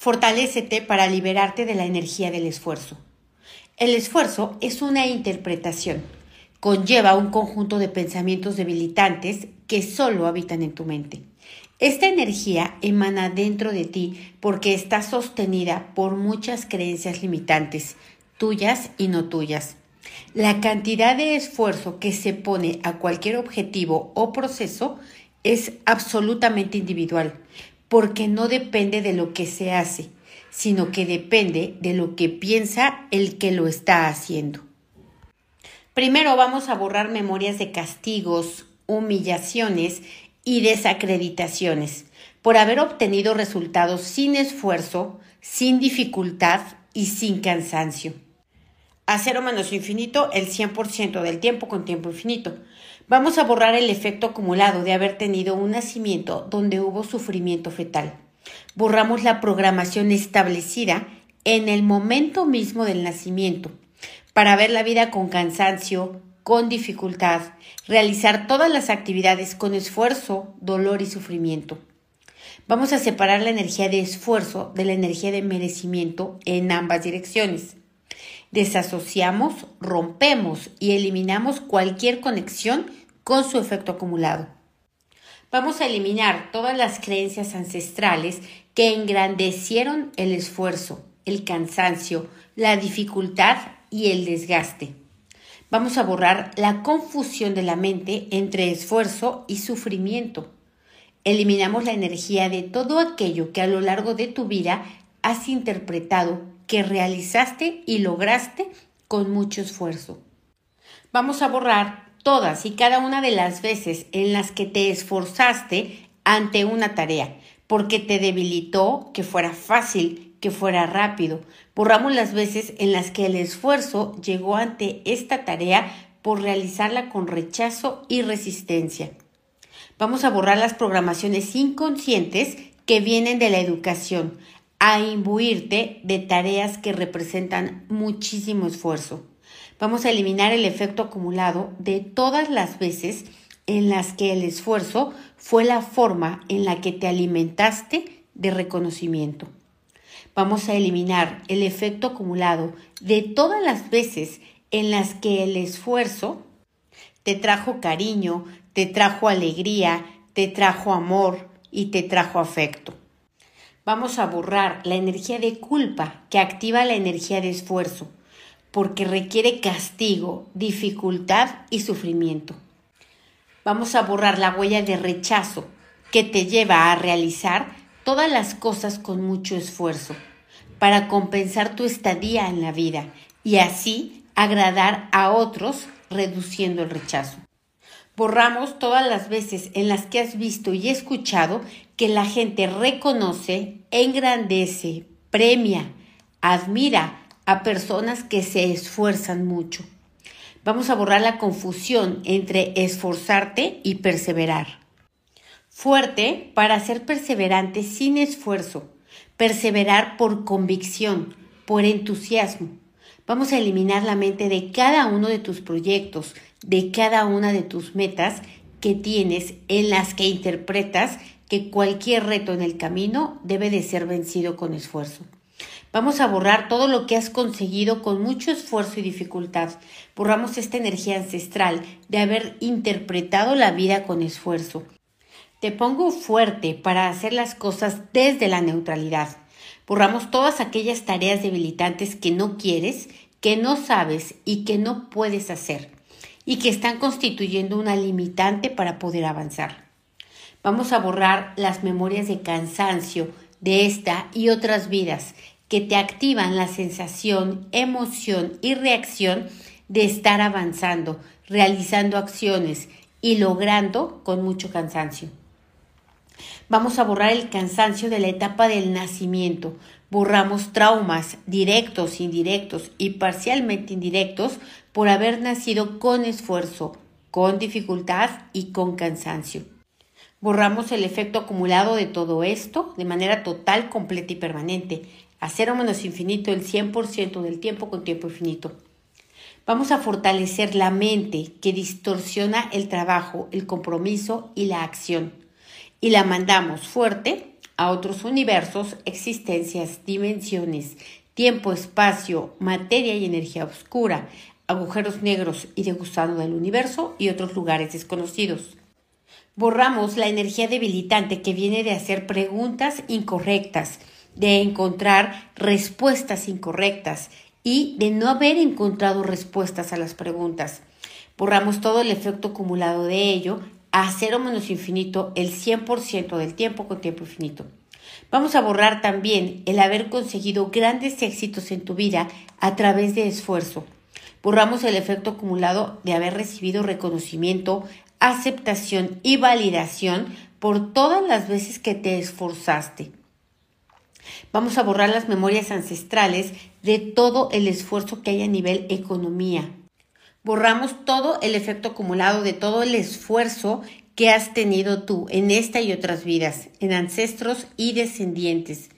Fortalécete para liberarte de la energía del esfuerzo. El esfuerzo es una interpretación. Conlleva un conjunto de pensamientos debilitantes que solo habitan en tu mente. Esta energía emana dentro de ti porque está sostenida por muchas creencias limitantes, tuyas y no tuyas. La cantidad de esfuerzo que se pone a cualquier objetivo o proceso es absolutamente individual, porque no depende de lo que se hace, sino que depende de lo que piensa el que lo está haciendo. Primero vamos a borrar memorias de castigos, humillaciones y desacreditaciones por haber obtenido resultados sin esfuerzo, sin dificultad y sin cansancio. A cero menos infinito el 100% del tiempo con tiempo infinito. Vamos a borrar el efecto acumulado de haber tenido un nacimiento donde hubo sufrimiento fetal. Borramos la programación establecida en el momento mismo del nacimiento para ver la vida con cansancio, con dificultad, realizar todas las actividades con esfuerzo, dolor y sufrimiento. Vamos a separar la energía de esfuerzo de la energía de merecimiento en ambas direcciones. Desasociamos, rompemos y eliminamos cualquier conexión con su efecto acumulado. Vamos a eliminar todas las creencias ancestrales que engrandecieron el esfuerzo, el cansancio, la dificultad y el desgaste. Vamos a borrar la confusión de la mente entre esfuerzo y sufrimiento. Eliminamos la energía de todo aquello que a lo largo de tu vida has interpretado que realizaste y lograste con mucho esfuerzo. Vamos a borrar todas y cada una de las veces en las que te esforzaste ante una tarea, porque te debilitó que fuera fácil, que fuera rápido. Borramos las veces en las que el esfuerzo llegó ante esta tarea por realizarla con rechazo y resistencia. Vamos a borrar las programaciones inconscientes que vienen de la educación, a imbuirte de tareas que representan muchísimo esfuerzo. Vamos a eliminar el efecto acumulado de todas las veces en las que el esfuerzo fue la forma en la que te alimentaste de reconocimiento vamos a eliminar el efecto acumulado de todas las veces en las que el esfuerzo te trajo cariño, te trajo alegría, te trajo amor y te trajo afecto. Vamos a borrar la energía de culpa que activa la energía de esfuerzo, porque requiere castigo, dificultad y sufrimiento. Vamos a borrar la huella de rechazo que te lleva a realizar todas las cosas con mucho esfuerzo para compensar tu estadía en la vida y así agradar a otros reduciendo el rechazo. Borramos todas las veces en las que has visto y escuchado que la gente reconoce, engrandece, premia, admira a personas que se esfuerzan mucho. Vamos a borrar la confusión entre esforzarte y perseverar. Fuerte para ser perseverante sin esfuerzo perseverar por convicción, por entusiasmo. Vamos a eliminar la mente de cada uno de tus proyectos, de cada una de tus metas que tienes en las que interpretas que cualquier reto en el camino debe de ser vencido con esfuerzo. Vamos a borrar todo lo que has conseguido con mucho esfuerzo y dificultad. Borramos esta energía ancestral de haber interpretado la vida con esfuerzo. Te pongo fuerte para hacer las cosas desde la neutralidad. Borramos todas aquellas tareas debilitantes que no quieres, que no sabes y que no puedes hacer y que están constituyendo una limitante para poder avanzar. Vamos a borrar las memorias de cansancio de esta y otras vidas que te activan la sensación, emoción y reacción de estar avanzando, realizando acciones y logrando con mucho cansancio. Vamos a borrar el cansancio de la etapa del nacimiento. Borramos traumas directos, indirectos y parcialmente indirectos por haber nacido con esfuerzo, con dificultad y con cansancio. Borramos el efecto acumulado de todo esto de manera total, completa y permanente, a cero menos infinito el 100% del tiempo con tiempo infinito. Vamos a fortalecer la mente que distorsiona el trabajo, el compromiso y la acción y la mandamos fuerte a otros universos, existencias, dimensiones, tiempo, espacio, materia y energía oscura, agujeros negros y de gusano del universo y otros lugares desconocidos. Borramos la energía debilitante que viene de hacer preguntas incorrectas, de encontrar respuestas incorrectas y de no haber encontrado respuestas a las preguntas. Borramos todo el efecto acumulado de ello a cero menos infinito el 100% del tiempo con tiempo infinito. Vamos a borrar también el haber conseguido grandes éxitos en tu vida a través de esfuerzo. Borramos el efecto acumulado de haber recibido reconocimiento, aceptación y validación por todas las veces que te esforzaste. Vamos a borrar las memorias ancestrales de todo el esfuerzo que hay a nivel economía, borramos todo el efecto acumulado de todo el esfuerzo que has tenido tú en esta y otras vidas, en ancestros y descendientes.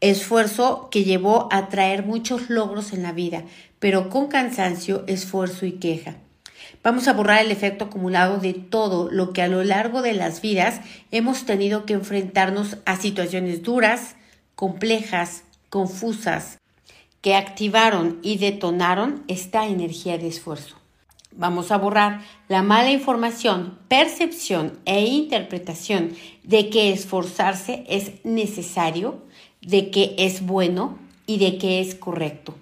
Esfuerzo que llevó a traer muchos logros en la vida, pero con cansancio, esfuerzo y queja. Vamos a borrar el efecto acumulado de todo lo que a lo largo de las vidas hemos tenido que enfrentarnos a situaciones duras, complejas, confusas, que activaron y detonaron esta energía de esfuerzo. Vamos a borrar la mala información, percepción e interpretación de que esforzarse es necesario, de que es bueno y de que es correcto.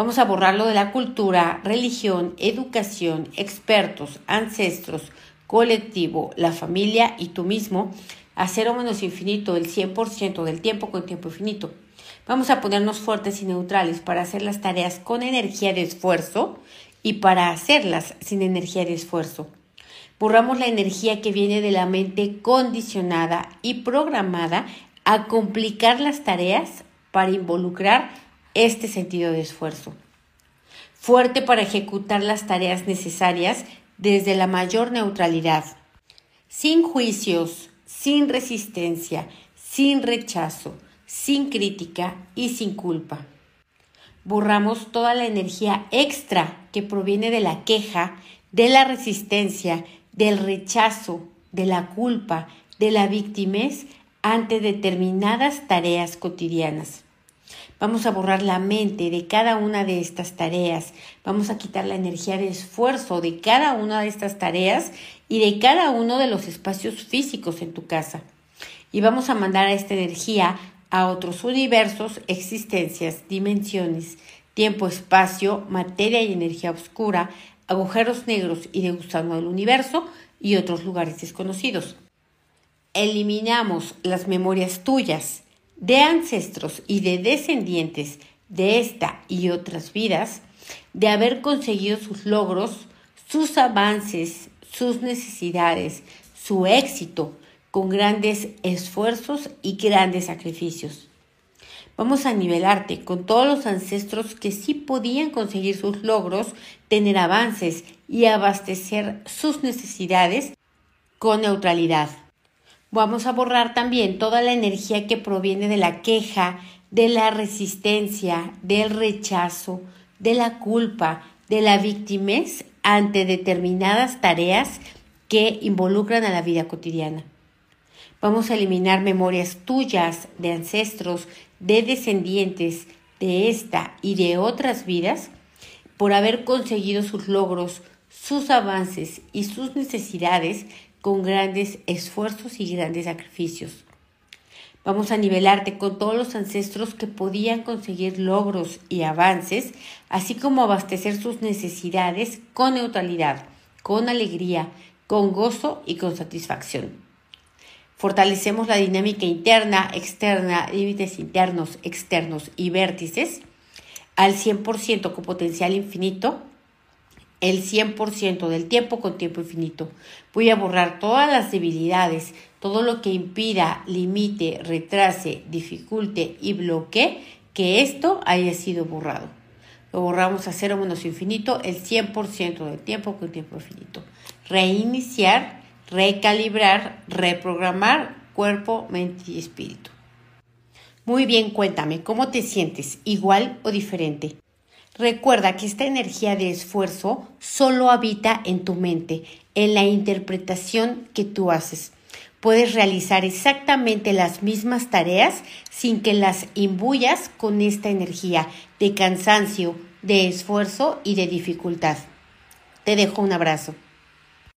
Vamos a borrarlo de la cultura, religión, educación, expertos, ancestros, colectivo, la familia y tú mismo a cero menos infinito el 100% del tiempo con tiempo infinito. Vamos a ponernos fuertes y neutrales para hacer las tareas con energía de esfuerzo y para hacerlas sin energía de esfuerzo. Borramos la energía que viene de la mente condicionada y programada a complicar las tareas para involucrar este sentido de esfuerzo. Fuerte para ejecutar las tareas necesarias desde la mayor neutralidad, sin juicios, sin resistencia, sin rechazo, sin crítica y sin culpa borramos toda la energía extra que proviene de la queja, de la resistencia, del rechazo, de la culpa, de la victimez ante determinadas tareas cotidianas. Vamos a borrar la mente de cada una de estas tareas. Vamos a quitar la energía de esfuerzo de cada una de estas tareas y de cada uno de los espacios físicos en tu casa. Y vamos a mandar a esta energía a otros universos, existencias, dimensiones, tiempo, espacio, materia y energía oscura, agujeros negros y de gusano del universo y otros lugares desconocidos. Eliminamos las memorias tuyas de ancestros y de descendientes de esta y otras vidas, de haber conseguido sus logros, sus avances, sus necesidades, su éxito, con grandes esfuerzos y grandes sacrificios. Vamos a nivelarte con todos los ancestros que sí podían conseguir sus logros, tener avances y abastecer sus necesidades con neutralidad. Vamos a borrar también toda la energía que proviene de la queja, de la resistencia, del rechazo, de la culpa, de la victimez ante determinadas tareas que involucran a la vida cotidiana. Vamos a eliminar memorias tuyas, de ancestros, de descendientes de esta y de otras vidas por haber conseguido sus logros, sus avances y sus necesidades con grandes esfuerzos y grandes sacrificios. Vamos a nivelarte con todos los ancestros que podían conseguir logros y avances, así como abastecer sus necesidades con neutralidad, con alegría, con gozo y con satisfacción. Fortalecemos la dinámica interna, externa, límites internos, externos y vértices al 100% con potencial infinito, el 100% del tiempo con tiempo infinito. Voy a borrar todas las debilidades, todo lo que impida, limite, retrase, dificulte y bloquee que esto haya sido borrado. Lo borramos a cero menos infinito el 100% del tiempo con tiempo infinito. Reiniciar recalibrar, reprogramar cuerpo, mente y espíritu. Muy bien, cuéntame, ¿cómo te sientes? ¿Igual o diferente? Recuerda que esta energía de esfuerzo solo habita en tu mente, en la interpretación que tú haces. puedes realizar exactamente las mismas tareas sin que las imbuyas con esta energía de cansancio, de esfuerzo y de dificultad. Te dejo un abrazo.